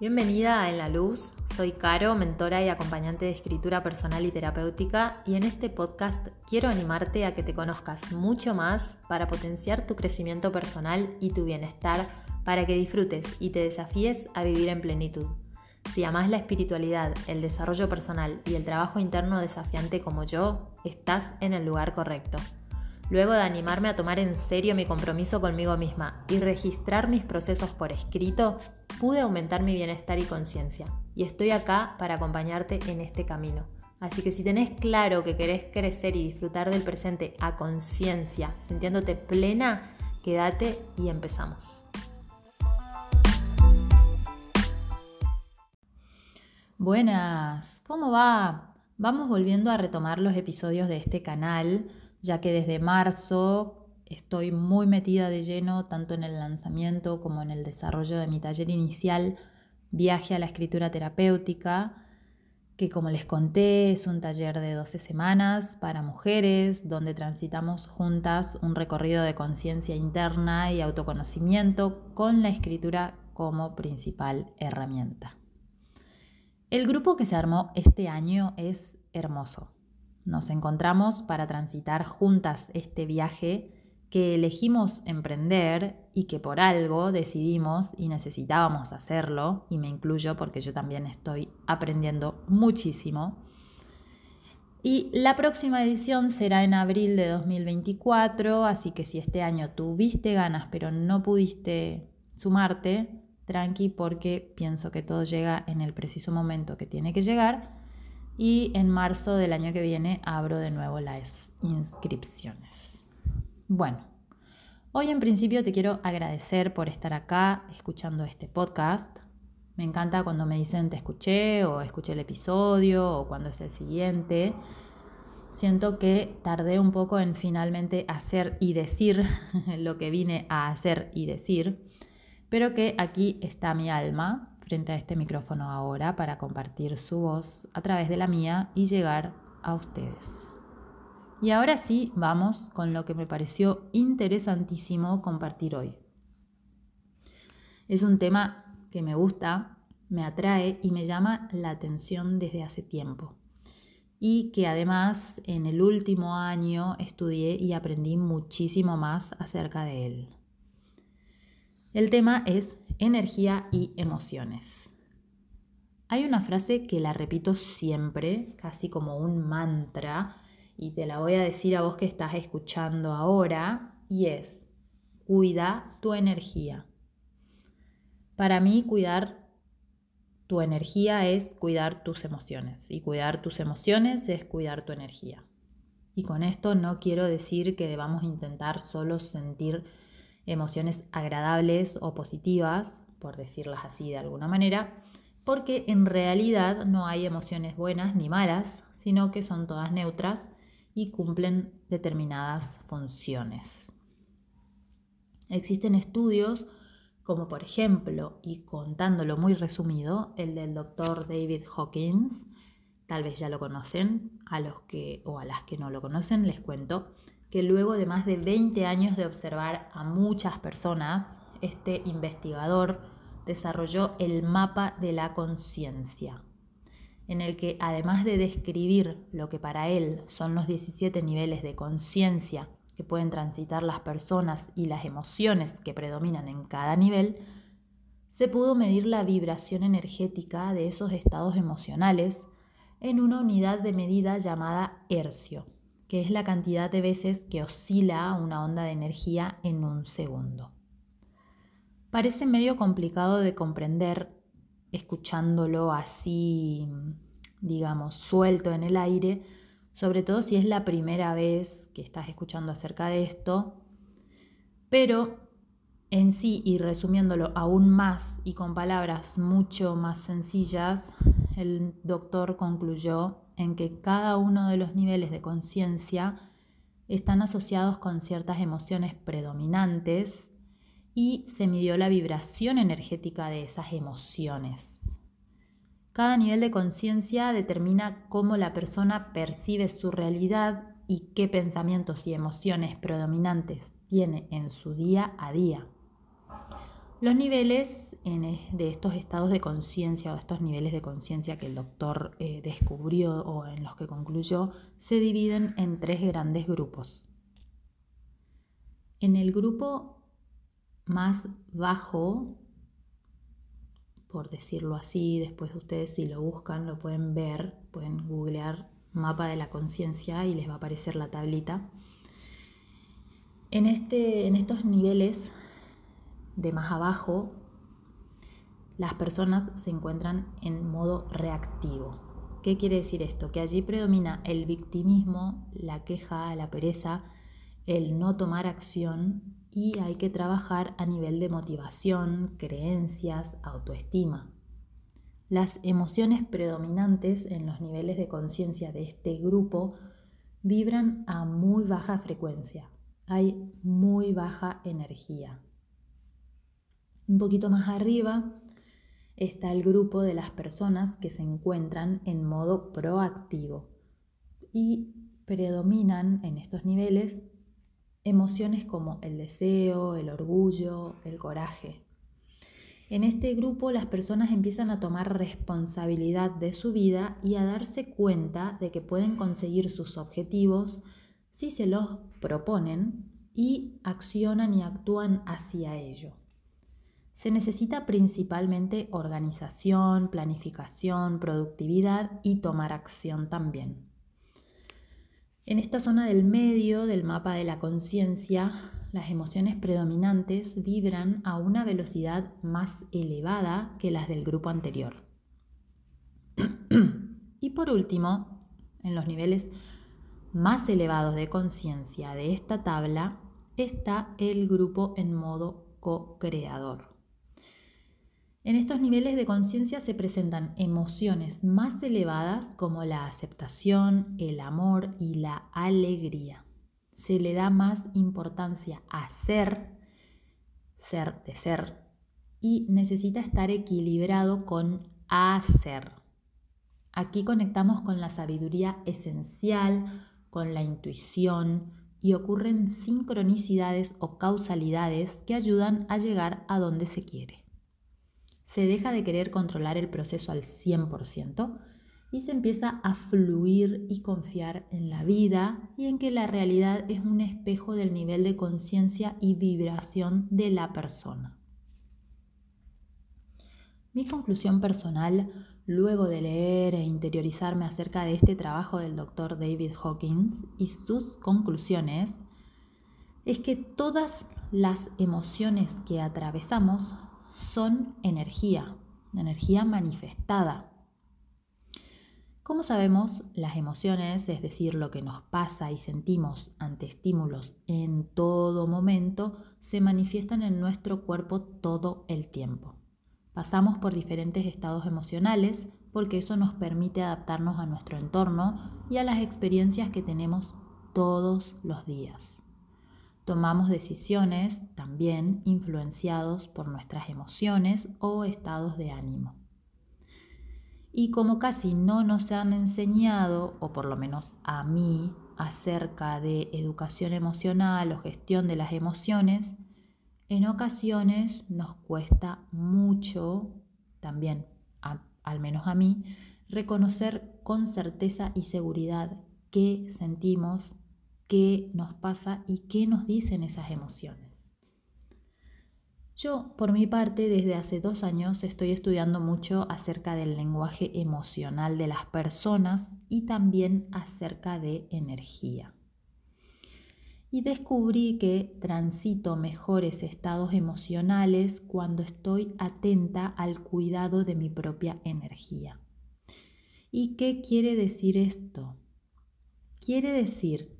Bienvenida a En la Luz, soy Caro, mentora y acompañante de escritura personal y terapéutica y en este podcast quiero animarte a que te conozcas mucho más para potenciar tu crecimiento personal y tu bienestar para que disfrutes y te desafíes a vivir en plenitud. Si amas la espiritualidad, el desarrollo personal y el trabajo interno desafiante como yo, estás en el lugar correcto. Luego de animarme a tomar en serio mi compromiso conmigo misma y registrar mis procesos por escrito, pude aumentar mi bienestar y conciencia. Y estoy acá para acompañarte en este camino. Así que si tenés claro que querés crecer y disfrutar del presente a conciencia, sintiéndote plena, quédate y empezamos. Buenas, ¿cómo va? Vamos volviendo a retomar los episodios de este canal ya que desde marzo estoy muy metida de lleno tanto en el lanzamiento como en el desarrollo de mi taller inicial Viaje a la Escritura Terapéutica, que como les conté es un taller de 12 semanas para mujeres, donde transitamos juntas un recorrido de conciencia interna y autoconocimiento con la escritura como principal herramienta. El grupo que se armó este año es hermoso. Nos encontramos para transitar juntas este viaje que elegimos emprender y que por algo decidimos y necesitábamos hacerlo, y me incluyo porque yo también estoy aprendiendo muchísimo. Y la próxima edición será en abril de 2024, así que si este año tuviste ganas pero no pudiste sumarte, tranqui porque pienso que todo llega en el preciso momento que tiene que llegar y en marzo del año que viene abro de nuevo las inscripciones. Bueno, hoy en principio te quiero agradecer por estar acá escuchando este podcast. Me encanta cuando me dicen te escuché o escuché el episodio o cuando es el siguiente. Siento que tardé un poco en finalmente hacer y decir lo que vine a hacer y decir, pero que aquí está mi alma frente a este micrófono ahora para compartir su voz a través de la mía y llegar a ustedes. Y ahora sí, vamos con lo que me pareció interesantísimo compartir hoy. Es un tema que me gusta, me atrae y me llama la atención desde hace tiempo. Y que además en el último año estudié y aprendí muchísimo más acerca de él. El tema es energía y emociones. Hay una frase que la repito siempre, casi como un mantra, y te la voy a decir a vos que estás escuchando ahora, y es, cuida tu energía. Para mí, cuidar tu energía es cuidar tus emociones, y cuidar tus emociones es cuidar tu energía. Y con esto no quiero decir que debamos intentar solo sentir emociones agradables o positivas, por decirlas así de alguna manera, porque en realidad no hay emociones buenas ni malas, sino que son todas neutras y cumplen determinadas funciones. Existen estudios como por ejemplo, y contándolo muy resumido, el del doctor David Hawkins, tal vez ya lo conocen, a los que o a las que no lo conocen les cuento que luego de más de 20 años de observar a muchas personas, este investigador desarrolló el mapa de la conciencia, en el que además de describir lo que para él son los 17 niveles de conciencia que pueden transitar las personas y las emociones que predominan en cada nivel, se pudo medir la vibración energética de esos estados emocionales en una unidad de medida llamada hercio que es la cantidad de veces que oscila una onda de energía en un segundo. Parece medio complicado de comprender escuchándolo así, digamos, suelto en el aire, sobre todo si es la primera vez que estás escuchando acerca de esto, pero en sí y resumiéndolo aún más y con palabras mucho más sencillas, el doctor concluyó en que cada uno de los niveles de conciencia están asociados con ciertas emociones predominantes y se midió la vibración energética de esas emociones. Cada nivel de conciencia determina cómo la persona percibe su realidad y qué pensamientos y emociones predominantes tiene en su día a día. Los niveles de estos estados de conciencia o estos niveles de conciencia que el doctor eh, descubrió o en los que concluyó se dividen en tres grandes grupos. En el grupo más bajo, por decirlo así, después ustedes si lo buscan lo pueden ver, pueden googlear mapa de la conciencia y les va a aparecer la tablita. En, este, en estos niveles de más abajo, las personas se encuentran en modo reactivo. ¿Qué quiere decir esto? Que allí predomina el victimismo, la queja, la pereza, el no tomar acción y hay que trabajar a nivel de motivación, creencias, autoestima. Las emociones predominantes en los niveles de conciencia de este grupo vibran a muy baja frecuencia. Hay muy baja energía. Un poquito más arriba está el grupo de las personas que se encuentran en modo proactivo y predominan en estos niveles emociones como el deseo, el orgullo, el coraje. En este grupo las personas empiezan a tomar responsabilidad de su vida y a darse cuenta de que pueden conseguir sus objetivos si se los proponen y accionan y actúan hacia ello. Se necesita principalmente organización, planificación, productividad y tomar acción también. En esta zona del medio del mapa de la conciencia, las emociones predominantes vibran a una velocidad más elevada que las del grupo anterior. y por último, en los niveles más elevados de conciencia de esta tabla está el grupo en modo co-creador. En estos niveles de conciencia se presentan emociones más elevadas como la aceptación, el amor y la alegría. Se le da más importancia a ser, ser de ser, y necesita estar equilibrado con hacer. Aquí conectamos con la sabiduría esencial, con la intuición, y ocurren sincronicidades o causalidades que ayudan a llegar a donde se quiere se deja de querer controlar el proceso al 100% y se empieza a fluir y confiar en la vida y en que la realidad es un espejo del nivel de conciencia y vibración de la persona. Mi conclusión personal, luego de leer e interiorizarme acerca de este trabajo del doctor David Hawkins y sus conclusiones, es que todas las emociones que atravesamos son energía, energía manifestada. Como sabemos, las emociones, es decir, lo que nos pasa y sentimos ante estímulos en todo momento, se manifiestan en nuestro cuerpo todo el tiempo. Pasamos por diferentes estados emocionales porque eso nos permite adaptarnos a nuestro entorno y a las experiencias que tenemos todos los días. Tomamos decisiones también influenciados por nuestras emociones o estados de ánimo. Y como casi no nos han enseñado, o por lo menos a mí, acerca de educación emocional o gestión de las emociones, en ocasiones nos cuesta mucho, también al menos a mí, reconocer con certeza y seguridad qué sentimos qué nos pasa y qué nos dicen esas emociones. Yo, por mi parte, desde hace dos años estoy estudiando mucho acerca del lenguaje emocional de las personas y también acerca de energía. Y descubrí que transito mejores estados emocionales cuando estoy atenta al cuidado de mi propia energía. ¿Y qué quiere decir esto? Quiere decir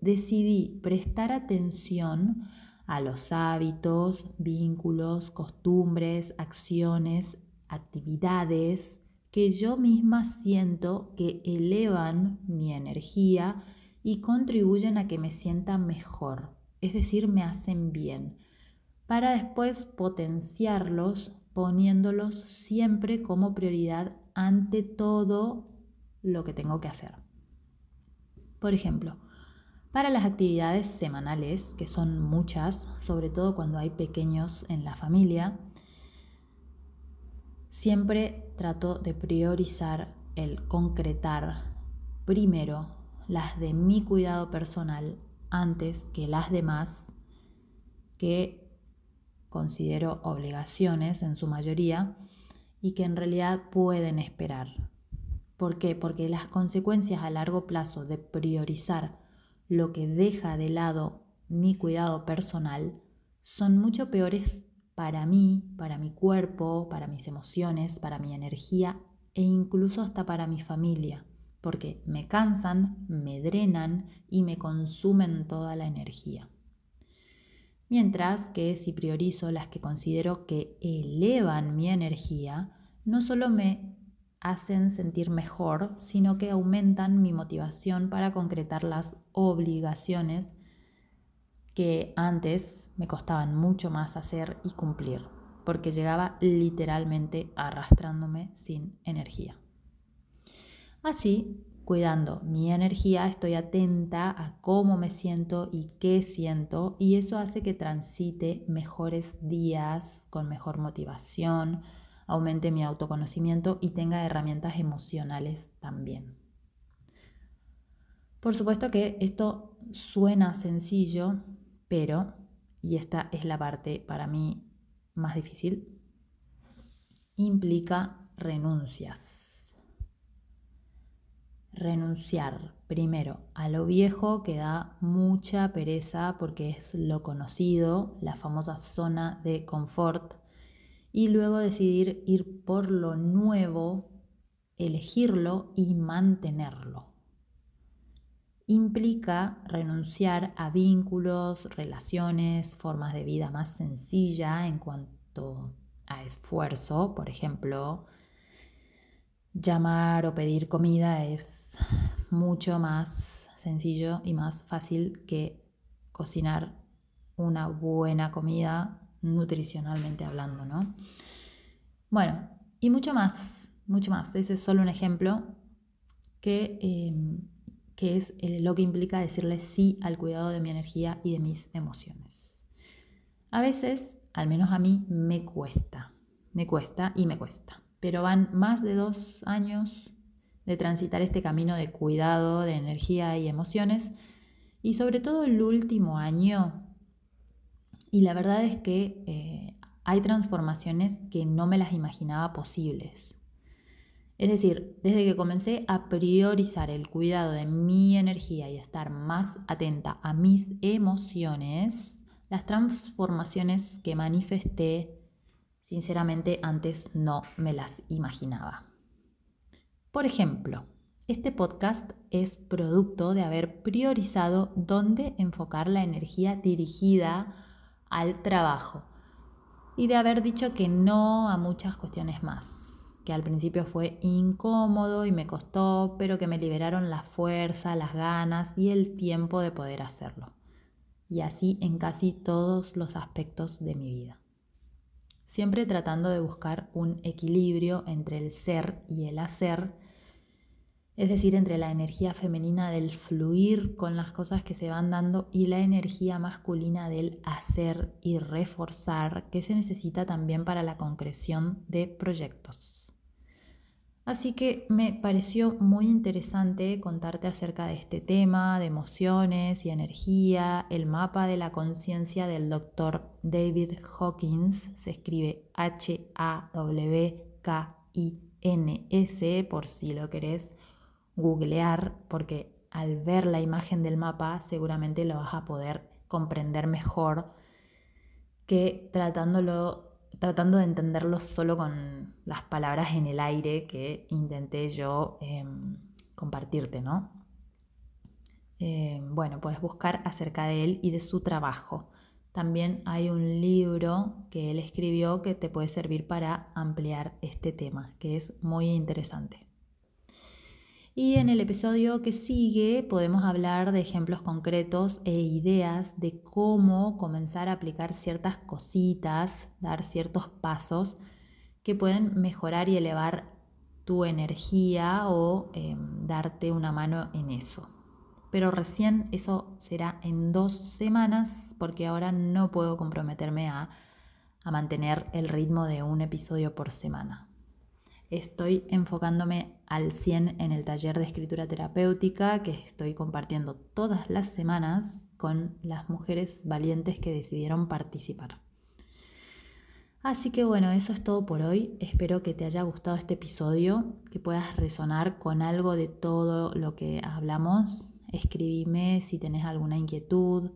decidí prestar atención a los hábitos, vínculos, costumbres, acciones, actividades que yo misma siento que elevan mi energía y contribuyen a que me sienta mejor, es decir, me hacen bien, para después potenciarlos poniéndolos siempre como prioridad ante todo lo que tengo que hacer. Por ejemplo, Para las actividades semanales, que son muchas, sobre todo cuando hay pequeños en la familia, siempre trato de priorizar el concretar primero las de mi cuidado personal antes que las demás que considero obligaciones en su mayoría y que en realidad pueden esperar. ¿Por qué? Porque las consecuencias a largo plazo de priorizar lo que deja de lado mi cuidado personal son mucho peores para mí, para mi cuerpo, para mis emociones, para mi energía e incluso hasta para mi familia, porque me cansan, me drenan y me consumen toda la energía. Mientras que si priorizo las que considero que elevan mi energía, no solo me hacen sentir mejor, sino que aumentan mi motivación para concretar las obligaciones que antes me costaban mucho más hacer y cumplir, porque llegaba literalmente arrastrándome sin energía. Así, cuidando mi energía, estoy atenta a cómo me siento y qué siento, y eso hace que transite mejores días con mejor motivación, aumente mi autoconocimiento y tenga herramientas emocionales también. Por supuesto que esto suena sencillo, pero, y esta es la parte para mí más difícil, implica renuncias. Renunciar primero a lo viejo que da mucha pereza porque es lo conocido, la famosa zona de confort y luego decidir ir por lo nuevo, elegirlo y mantenerlo. Implica renunciar a vínculos, relaciones, formas de vida más sencilla en cuanto a esfuerzo. Por ejemplo, llamar o pedir comida es mucho más sencillo y más fácil que cocinar una buena comida nutricionalmente hablando, ¿no? Bueno, y mucho más, mucho más. Ese es solo un ejemplo que, em, que es lo que implica decirle sí al cuidado de mi energía y de mis emociones. A veces, al menos a mí, me cuesta, me cuesta y me cuesta, pero van más de dos años de transitar este camino de cuidado de energía y emociones y sobre todo el último año y la verdad es que eh, hay transformaciones que no me las imaginaba posibles. Es decir, desde que comencé a priorizar el cuidado de mi energía y estar más atenta a mis emociones, las transformaciones que manifesté, sinceramente antes no me las imaginaba. Por ejemplo, este podcast es producto de haber priorizado dónde enfocar la energía dirigida al trabajo y de haber dicho que no a muchas cuestiones más, que al principio fue incómodo y me costó, pero que me liberaron la fuerza, las ganas y el tiempo de poder hacerlo. Y así en casi todos los aspectos de mi vida. Siempre tratando de buscar un equilibrio entre el ser y el hacer es decir, entre la energía femenina del fluir con las cosas que se van dando y la energía masculina del hacer y reforzar que se necesita también para la concreción de proyectos. Así que me pareció muy interesante contarte acerca de este tema de emociones y energía, el mapa de la conciencia del doctor David Hawkins, se escribe H-A-W-K-I-N-S por si lo querés googlear porque al ver la imagen del mapa seguramente lo vas a poder comprender mejor que tratándolo, tratando de entenderlo solo con las palabras en el aire que intenté yo em, compartirte, ¿no? Em, bueno, puedes buscar acerca de él y de su trabajo. También hay un libro que él escribió que te puede servir para ampliar este tema, que es muy interesante. Y en el episodio que sigue podemos hablar de ejemplos concretos e ideas de cómo comenzar a aplicar ciertas cositas, dar ciertos pasos que pueden mejorar y elevar tu energía o em, darte una mano en eso. pero recién eso será en dos semanas porque ahora no puedo comprometerme a, a mantener el ritmo de un episodio por semana. Estoy enfocándome al 100 en el taller de escritura terapéutica que estoy compartiendo todas las semanas con las mujeres valientes que decidieron participar. Así que bueno, eso es todo por hoy. Espero que te haya gustado este episodio, que puedas resonar con algo de todo lo que hablamos. Escribime si tenés alguna inquietud,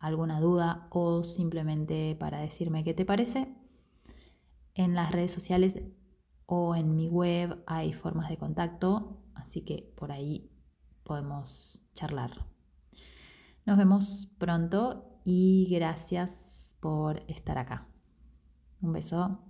alguna duda o simplemente para decirme qué te parece. En las redes sociales o en mi web hay formas de contacto, así que por ahí podemos charlar. Nos vemos pronto y gracias por estar acá. Un beso.